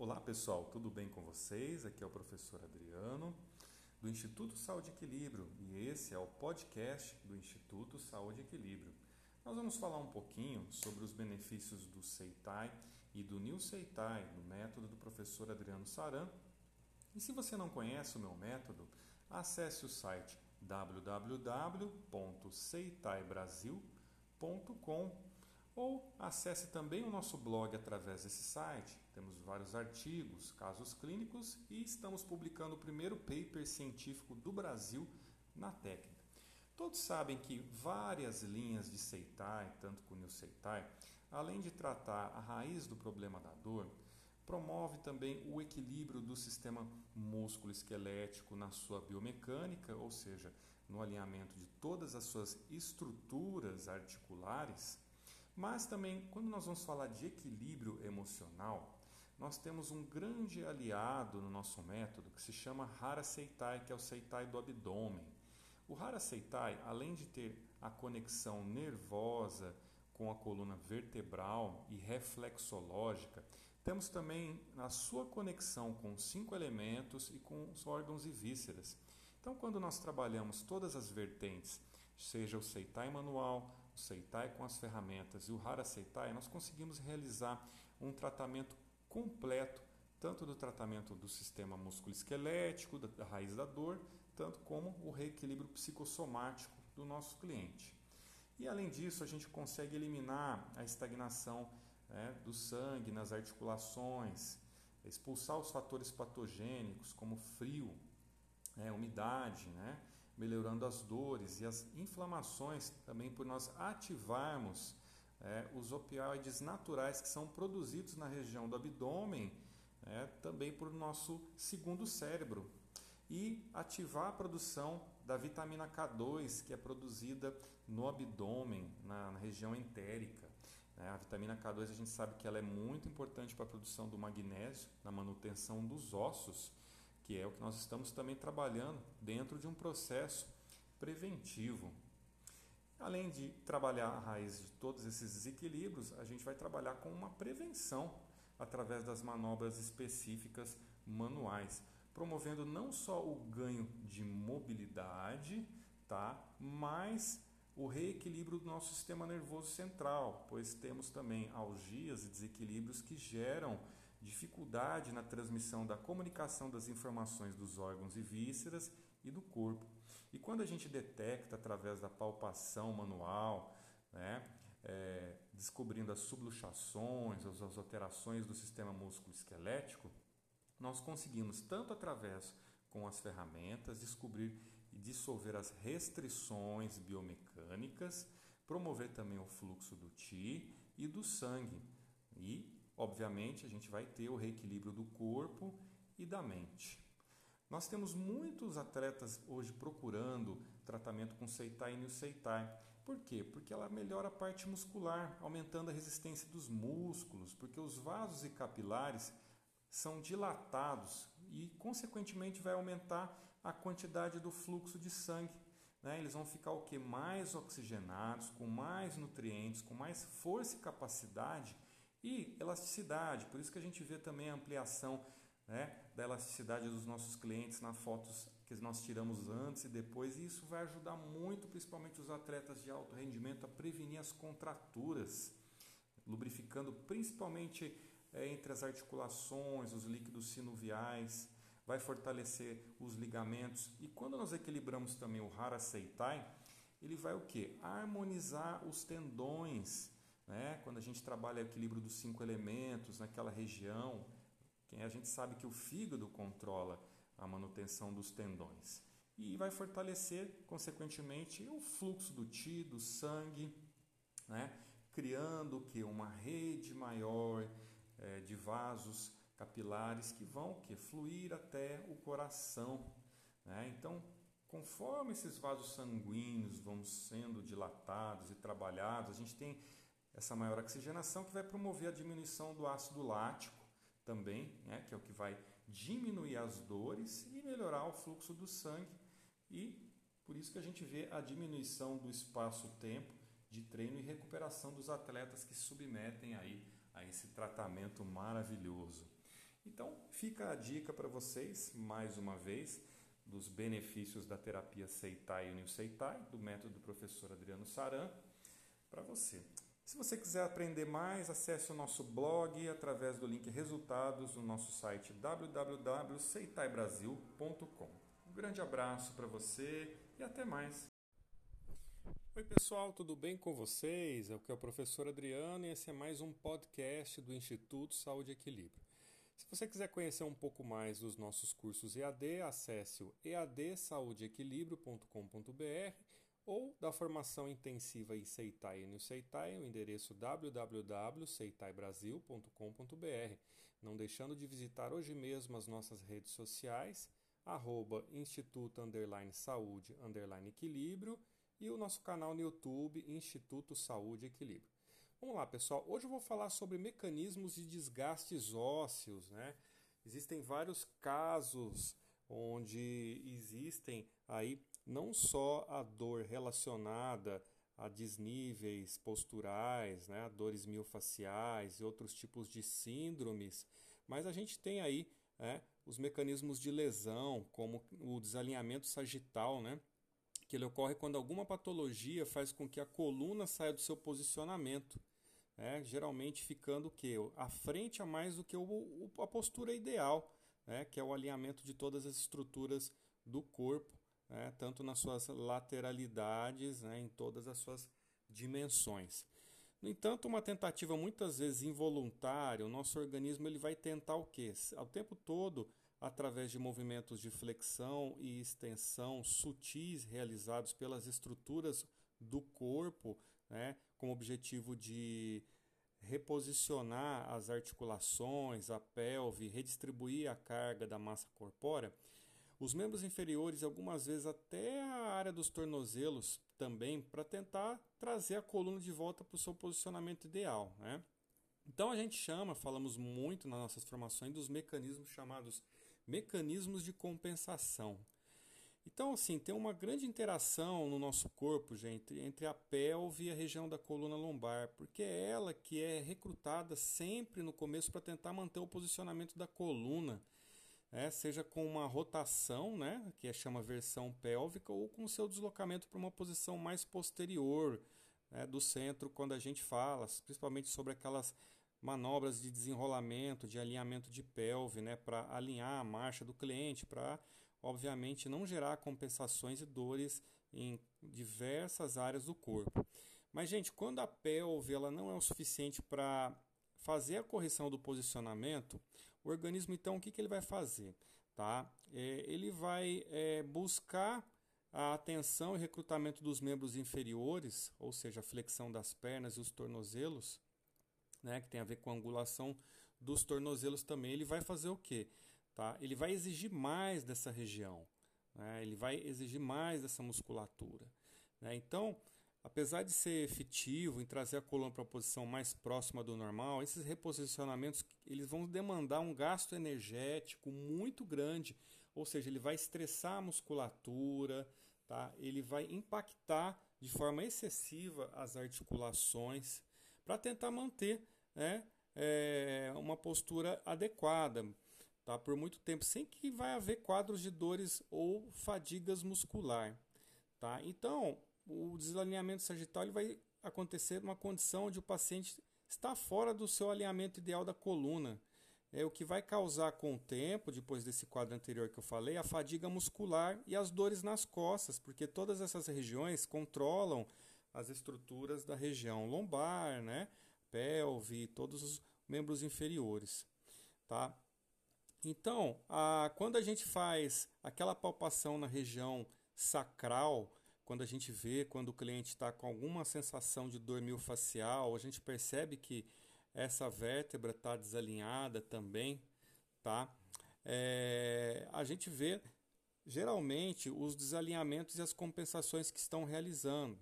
Olá pessoal, tudo bem com vocês? Aqui é o professor Adriano do Instituto Saúde e Equilíbrio e esse é o podcast do Instituto Saúde e Equilíbrio. Nós vamos falar um pouquinho sobre os benefícios do Seitai e do New Seitai, do método do professor Adriano Saran. E se você não conhece o meu método, acesse o site www.seitaibrasil.com ou acesse também o nosso blog através desse site. Temos vários artigos, casos clínicos e estamos publicando o primeiro paper científico do Brasil na técnica. Todos sabem que várias linhas de Seitai, tanto com o Seitai, além de tratar a raiz do problema da dor, promove também o equilíbrio do sistema músculo-esquelético na sua biomecânica, ou seja, no alinhamento de todas as suas estruturas articulares mas também, quando nós vamos falar de equilíbrio emocional, nós temos um grande aliado no nosso método que se chama Hara Seitai, que é o Seitai do abdômen. O Hara Seitai, além de ter a conexão nervosa com a coluna vertebral e reflexológica, temos também a sua conexão com cinco elementos e com os órgãos e vísceras. Então, quando nós trabalhamos todas as vertentes, seja o Seitai manual, o Seitai com as ferramentas e o Hara Seitai, nós conseguimos realizar um tratamento completo, tanto do tratamento do sistema musculoesquelético, da raiz da dor, tanto como o reequilíbrio psicossomático do nosso cliente. E além disso, a gente consegue eliminar a estagnação né, do sangue nas articulações, expulsar os fatores patogênicos como frio, né, umidade, né, melhorando as dores e as inflamações também por nós ativarmos é, os opioides naturais que são produzidos na região do abdômen, é, também por nosso segundo cérebro. E ativar a produção da vitamina K2, que é produzida no abdômen, na, na região entérica. É, a vitamina K2 a gente sabe que ela é muito importante para a produção do magnésio, na manutenção dos ossos que é o que nós estamos também trabalhando dentro de um processo preventivo. Além de trabalhar a raiz de todos esses desequilíbrios, a gente vai trabalhar com uma prevenção através das manobras específicas manuais, promovendo não só o ganho de mobilidade, tá? mas o reequilíbrio do nosso sistema nervoso central, pois temos também algias e desequilíbrios que geram dificuldade na transmissão da comunicação das informações dos órgãos e vísceras e do corpo. Quando a gente detecta através da palpação manual, né, é, descobrindo as subluxações, as, as alterações do sistema músculo-esquelético, nós conseguimos, tanto através com as ferramentas, descobrir e dissolver as restrições biomecânicas, promover também o fluxo do Ti e do sangue. E, obviamente, a gente vai ter o reequilíbrio do corpo e da mente. Nós temos muitos atletas hoje procurando tratamento com Seitai e New Seitai. Por quê? Porque ela melhora a parte muscular, aumentando a resistência dos músculos, porque os vasos e capilares são dilatados e, consequentemente, vai aumentar a quantidade do fluxo de sangue. Né? Eles vão ficar o que? Mais oxigenados, com mais nutrientes, com mais força e capacidade e elasticidade. Por isso que a gente vê também a ampliação né, da elasticidade dos nossos clientes nas fotos que nós tiramos antes e depois. E isso vai ajudar muito, principalmente os atletas de alto rendimento, a prevenir as contraturas, lubrificando principalmente é, entre as articulações, os líquidos sinoviais, vai fortalecer os ligamentos. E quando nós equilibramos também o Hara Seitai, ele vai o que? Harmonizar os tendões. Né? Quando a gente trabalha o equilíbrio dos cinco elementos naquela região, a gente sabe que o fígado controla a manutenção dos tendões. E vai fortalecer, consequentemente, o fluxo do ti, do sangue, né? criando que uma rede maior é, de vasos capilares que vão que fluir até o coração. Né? Então, conforme esses vasos sanguíneos vão sendo dilatados e trabalhados, a gente tem essa maior oxigenação que vai promover a diminuição do ácido lático também, né? que é o que vai diminuir as dores e melhorar o fluxo do sangue e por isso que a gente vê a diminuição do espaço-tempo de treino e recuperação dos atletas que submetem aí a esse tratamento maravilhoso. Então, fica a dica para vocês, mais uma vez, dos benefícios da terapia Seitai e Unil Seitai, do método do professor Adriano Saran, para você. Se você quiser aprender mais, acesse o nosso blog através do link resultados no nosso site www.seitaibrasil.com. Um grande abraço para você e até mais. Oi pessoal, tudo bem com vocês? É o que é o professor Adriano e esse é mais um podcast do Instituto Saúde e Equilíbrio. Se você quiser conhecer um pouco mais dos nossos cursos EAD, acesse o eadsaudeequilibrio.com.br ou da formação intensiva Seitai e no Seitai, o endereço www.seitaibrasil.com.br, não deixando de visitar hoje mesmo as nossas redes sociais, arroba Instituto Underline Saúde Underline Equilíbrio e o nosso canal no YouTube Instituto Saúde Equilíbrio. Vamos lá, pessoal. Hoje eu vou falar sobre mecanismos de desgastes ósseos, né? Existem vários casos onde existem aí não só a dor relacionada a desníveis posturais, né, dores miofaciais e outros tipos de síndromes, mas a gente tem aí né, os mecanismos de lesão, como o desalinhamento sagital, né, que ele ocorre quando alguma patologia faz com que a coluna saia do seu posicionamento, né? geralmente ficando o que à frente a mais do que o, a postura ideal, né? que é o alinhamento de todas as estruturas do corpo, né? tanto nas suas lateralidades, né? em todas as suas dimensões. No entanto, uma tentativa muitas vezes involuntária, o nosso organismo ele vai tentar o quê? Ao tempo todo através de movimentos de flexão e extensão sutis realizados pelas estruturas do corpo, né, com o objetivo de reposicionar as articulações, a pelve, redistribuir a carga da massa corpórea, os membros inferiores, algumas vezes até a área dos tornozelos também, para tentar trazer a coluna de volta para o seu posicionamento ideal. Né? Então a gente chama, falamos muito nas nossas formações, dos mecanismos chamados mecanismos de compensação. Então, assim, tem uma grande interação no nosso corpo, gente, entre a pelve e a região da coluna lombar, porque é ela que é recrutada sempre no começo para tentar manter o posicionamento da coluna, né? seja com uma rotação, né, que é chama versão pélvica, ou com seu deslocamento para uma posição mais posterior né, do centro, quando a gente fala, principalmente sobre aquelas manobras de desenrolamento, de alinhamento de pelve, né, para alinhar a marcha do cliente, para obviamente não gerar compensações e dores em diversas áreas do corpo. Mas gente, quando a pelve ela não é o suficiente para fazer a correção do posicionamento, o organismo então o que, que ele vai fazer? Tá? É, ele vai é, buscar a atenção e recrutamento dos membros inferiores, ou seja, a flexão das pernas e os tornozelos, né, que tem a ver com a angulação dos tornozelos também, ele vai fazer o quê? Tá? Ele vai exigir mais dessa região, né? ele vai exigir mais dessa musculatura. Né? Então, apesar de ser efetivo em trazer a coluna para a posição mais próxima do normal, esses reposicionamentos eles vão demandar um gasto energético muito grande, ou seja, ele vai estressar a musculatura, tá? ele vai impactar de forma excessiva as articulações, para tentar manter né, é, uma postura adequada tá, por muito tempo, sem que vai haver quadros de dores ou fadigas muscular. Tá? Então, o desalinhamento sagital ele vai acontecer numa condição onde o paciente está fora do seu alinhamento ideal da coluna. É o que vai causar com o tempo, depois desse quadro anterior que eu falei, a fadiga muscular e as dores nas costas, porque todas essas regiões controlam as estruturas da região lombar, né? pelve, todos os membros inferiores. Tá? Então, a, quando a gente faz aquela palpação na região sacral, quando a gente vê quando o cliente está com alguma sensação de dor miofascial, a gente percebe que essa vértebra está desalinhada também, tá? É, a gente vê geralmente os desalinhamentos e as compensações que estão realizando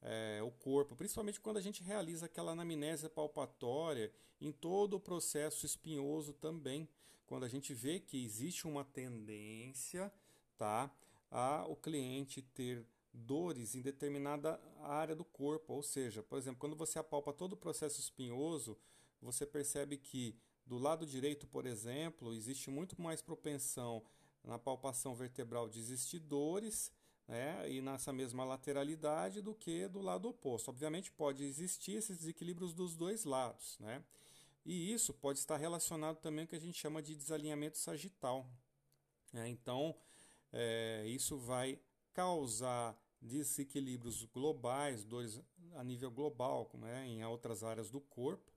é, o corpo, principalmente quando a gente realiza aquela anamnésia palpatória em todo o processo espinhoso também, quando a gente vê que existe uma tendência tá, a o cliente ter dores em determinada área do corpo, ou seja, por exemplo, quando você apalpa todo o processo espinhoso, você percebe que Do lado direito, por exemplo, existe muito mais propensão na palpação vertebral de existir dores né, e nessa mesma lateralidade do que do lado oposto. Obviamente, pode existir esses desequilíbrios dos dois lados. Né? E isso pode estar relacionado também com o que a gente chama de desalinhamento sagital. Né? Então, é, isso vai causar desequilíbrios globais, dores a nível global, como é em outras áreas do corpo,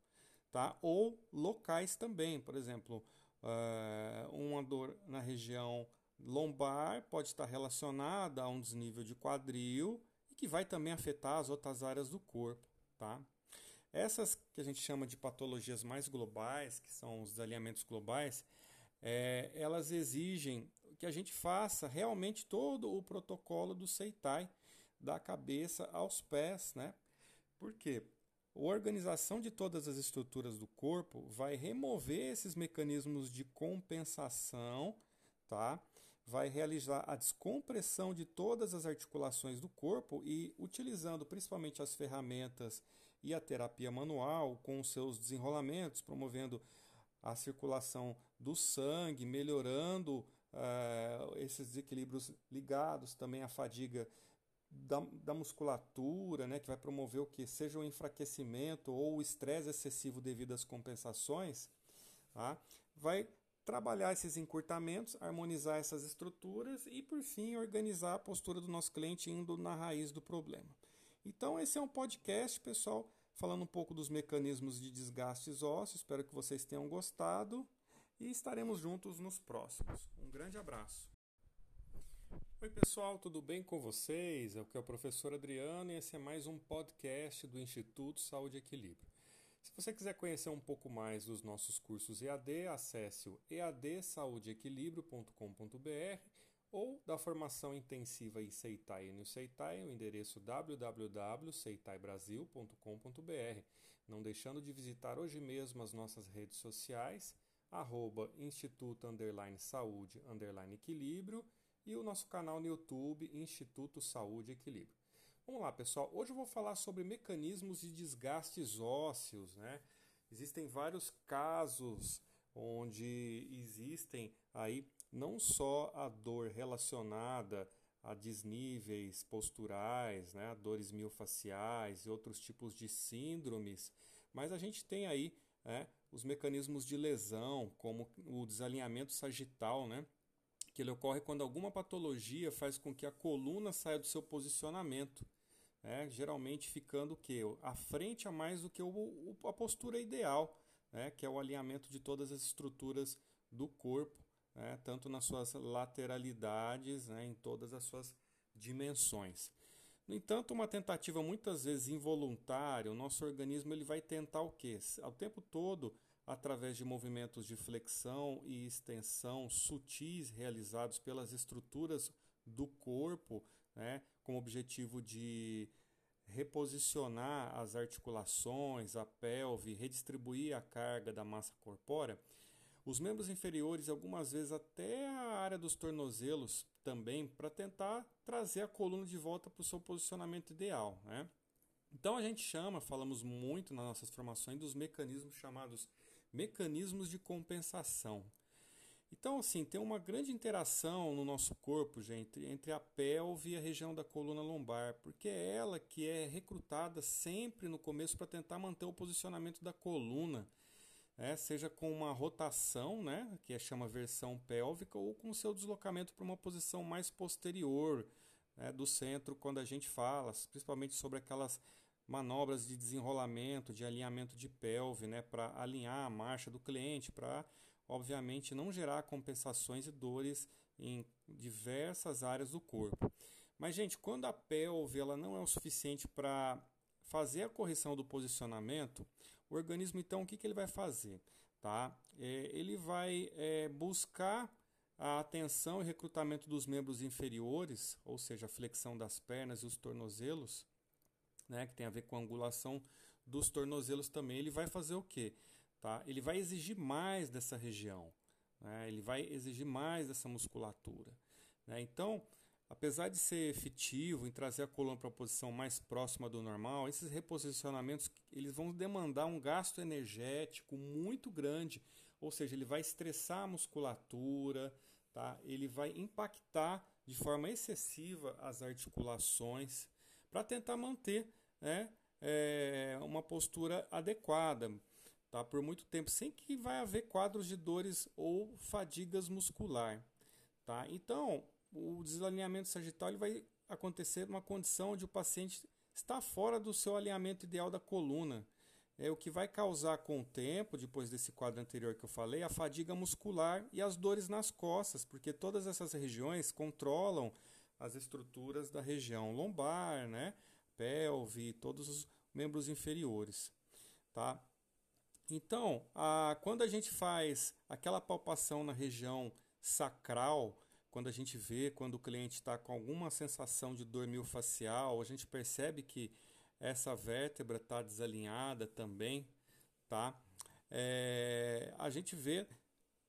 tá? ou locais também. Por exemplo, uh, uma dor na região lombar pode estar relacionada a um desnível de quadril e que vai também afetar as outras áreas do corpo. Tá? Essas que a gente chama de patologias mais globais, que são os desalinhamentos globais, é, elas exigem que a gente faça realmente todo o protocolo do Seitai, da cabeça aos pés, né? Por quê? A organização de todas as estruturas do corpo vai remover esses mecanismos de compensação, tá? Vai realizar a descompressão de todas as articulações do corpo e utilizando principalmente as ferramentas e a terapia manual com os seus desenrolamentos, promovendo a circulação do sangue, melhorando uh, esses desequilíbrios ligados também à fadiga da, da, musculatura, né, que vai promover o que? Seja o enfraquecimento ou o estresse excessivo devido às compensações, tá? vai trabalhar esses encurtamentos, harmonizar essas estruturas e, por fim, organizar a postura do nosso cliente indo na raiz do problema. Então, esse é um podcast, pessoal, falando um pouco dos mecanismos de desgastes ósseos. Espero que vocês tenham gostado e estaremos juntos nos próximos. Um grande abraço. Oi, pessoal, tudo bem com vocês? Que é o professor Adriano e esse é mais um podcast do Instituto Saúde e Equilíbrio. Se você quiser conhecer um pouco mais dos nossos cursos EAD, acesse o eadsaúdeequilibrio.com.br ou da formação intensiva em Seitai e no Seitai, o endereço www.seitaibrasil.com.br, não deixando de visitar hoje mesmo as nossas redes sociais, arroba Instituto Saúde Equilíbrio e o nosso canal no YouTube, Instituto Saúde e Equilíbrio. Vamos lá, pessoal. Hoje eu vou falar sobre mecanismos de desgastes ósseos, né? Existem vários casos onde existem aí não só a dor relacionada a desníveis posturais, né, a dores miofaciais e outros tipos de síndromes, mas a gente tem aí né, os mecanismos de lesão, como o desalinhamento sagital, né, que ele ocorre quando alguma patologia faz com que a coluna saia do seu posicionamento, né, geralmente ficando o que à frente a mais do que o, a postura ideal, né, que é o alinhamento de todas as estruturas do corpo, né, tanto nas suas lateralidades, né, em todas as suas dimensões. No entanto, uma tentativa muitas vezes involuntária, o nosso organismo ele vai tentar o quê? Ao tempo todo através de movimentos de flexão e extensão sutis realizados pelas estruturas do corpo, né, com o objetivo de reposicionar as articulações, a pelve, redistribuir a carga da massa corpórea. Os membros inferiores, algumas vezes até a área dos tornozelos também, para tentar trazer a coluna de volta para o seu posicionamento ideal. Né? Então a gente chama, falamos muito nas nossas formações, dos mecanismos chamados mecanismos de compensação. Então, assim, tem uma grande interação no nosso corpo, gente, entre a pelve e a região da coluna lombar, porque é ela que é recrutada sempre no começo para tentar manter o posicionamento da coluna, né? seja com uma rotação, né, que é chama versão pélvica, ou com seu deslocamento para uma posição mais posterior né, do centro, quando a gente fala, principalmente sobre aquelas manobras de desenrolamento, de alinhamento de pelve, né, para alinhar a marcha do cliente, para obviamente não gerar compensações e dores em diversas áreas do corpo. Mas gente, quando a pelve ela não é o suficiente para fazer a correção do posicionamento, o organismo então o que, que ele vai fazer? Tá? É, ele vai é, buscar a atenção e recrutamento dos membros inferiores, ou seja, a flexão das pernas e os tornozelos, né, que tem a ver com a angulação dos tornozelos também, ele vai fazer o quê? Tá? Ele vai exigir mais dessa região, né? ele vai exigir mais dessa musculatura. Né? Então, apesar de ser efetivo em trazer a coluna para a posição mais próxima do normal, esses reposicionamentos eles vão demandar um gasto energético muito grande, ou seja, ele vai estressar a musculatura, tá? ele vai impactar de forma excessiva as articulações para tentar manter né, é, uma postura adequada tá, por muito tempo, sem que vai haver quadros de dores ou fadigas muscular. Tá? Então, o desalinhamento sagital ele vai acontecer numa condição onde o paciente está fora do seu alinhamento ideal da coluna. É o que vai causar com o tempo, depois desse quadro anterior que eu falei, a fadiga muscular e as dores nas costas, porque todas essas regiões controlam as estruturas da região lombar, né, pelve, todos os membros inferiores, tá? Então, a, quando a gente faz aquela palpação na região sacral, quando a gente vê quando o cliente está com alguma sensação de dor miofascial, a gente percebe que essa vértebra está desalinhada também, tá? É, a gente vê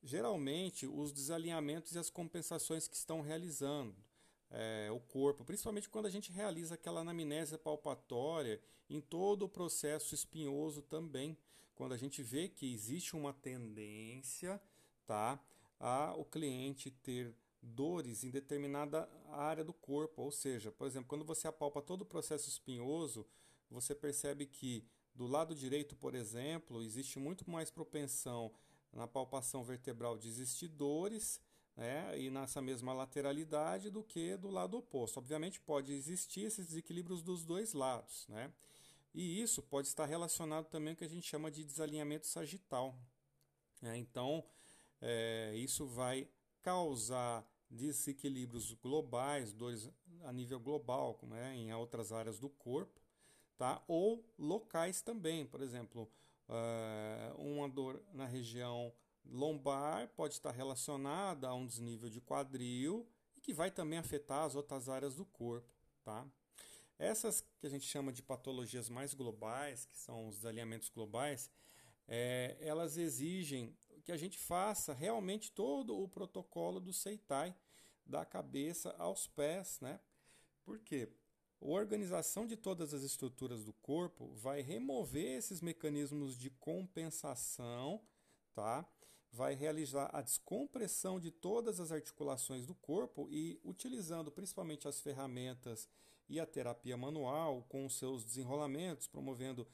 geralmente os desalinhamentos e as compensações que estão realizando. É, o corpo, principalmente quando a gente realiza aquela anamnésia palpatória em todo o processo espinhoso também, quando a gente vê que existe uma tendência tá, a o cliente ter dores em determinada área do corpo. Ou seja, por exemplo, quando você apalpa todo o processo espinhoso, você percebe que do lado direito, por exemplo, existe muito mais propensão na palpação vertebral de existir dores né, e nessa mesma lateralidade do que do lado oposto. Obviamente, pode existir esses desequilíbrios dos dois lados. Né? E isso pode estar relacionado também com o que a gente chama de desalinhamento sagital. Né? Então, é, isso vai causar desequilíbrios globais, dores a nível global, como é em outras áreas do corpo, tá? ou locais também, por exemplo, uh, uma dor na região lombar pode estar relacionada a um desnível de quadril e que vai também afetar as outras áreas do corpo. Tá? Essas que a gente chama de patologias mais globais, que são os desalinhamentos globais, é, elas exigem que a gente faça realmente todo o protocolo do Seitai, da cabeça aos pés, né? Porque a organização de todas as estruturas do corpo vai remover esses mecanismos de compensação, tá? Vai realizar a descompressão de todas as articulações do corpo e utilizando principalmente as ferramentas e a terapia manual com seus desenrolamentos, promovendo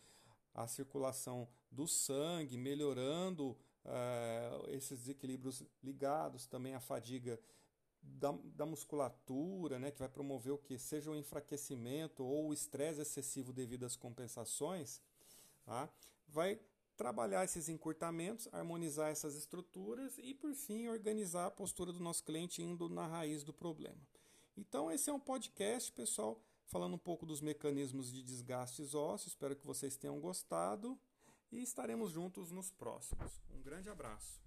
a circulação do sangue, melhorando uh, esses desequilíbrios ligados também à fadiga da, da, musculatura, né, que vai promover o que seja o enfraquecimento ou o estresse excessivo devido às compensações, tá? vai trabalhar esses encurtamentos, harmonizar essas estruturas e, por fim, organizar a postura do nosso cliente indo na raiz do problema. Então, esse é um podcast, pessoal, falando um pouco dos mecanismos de desgastes ósseos. Espero que vocês tenham gostado e estaremos juntos nos próximos. Um grande abraço.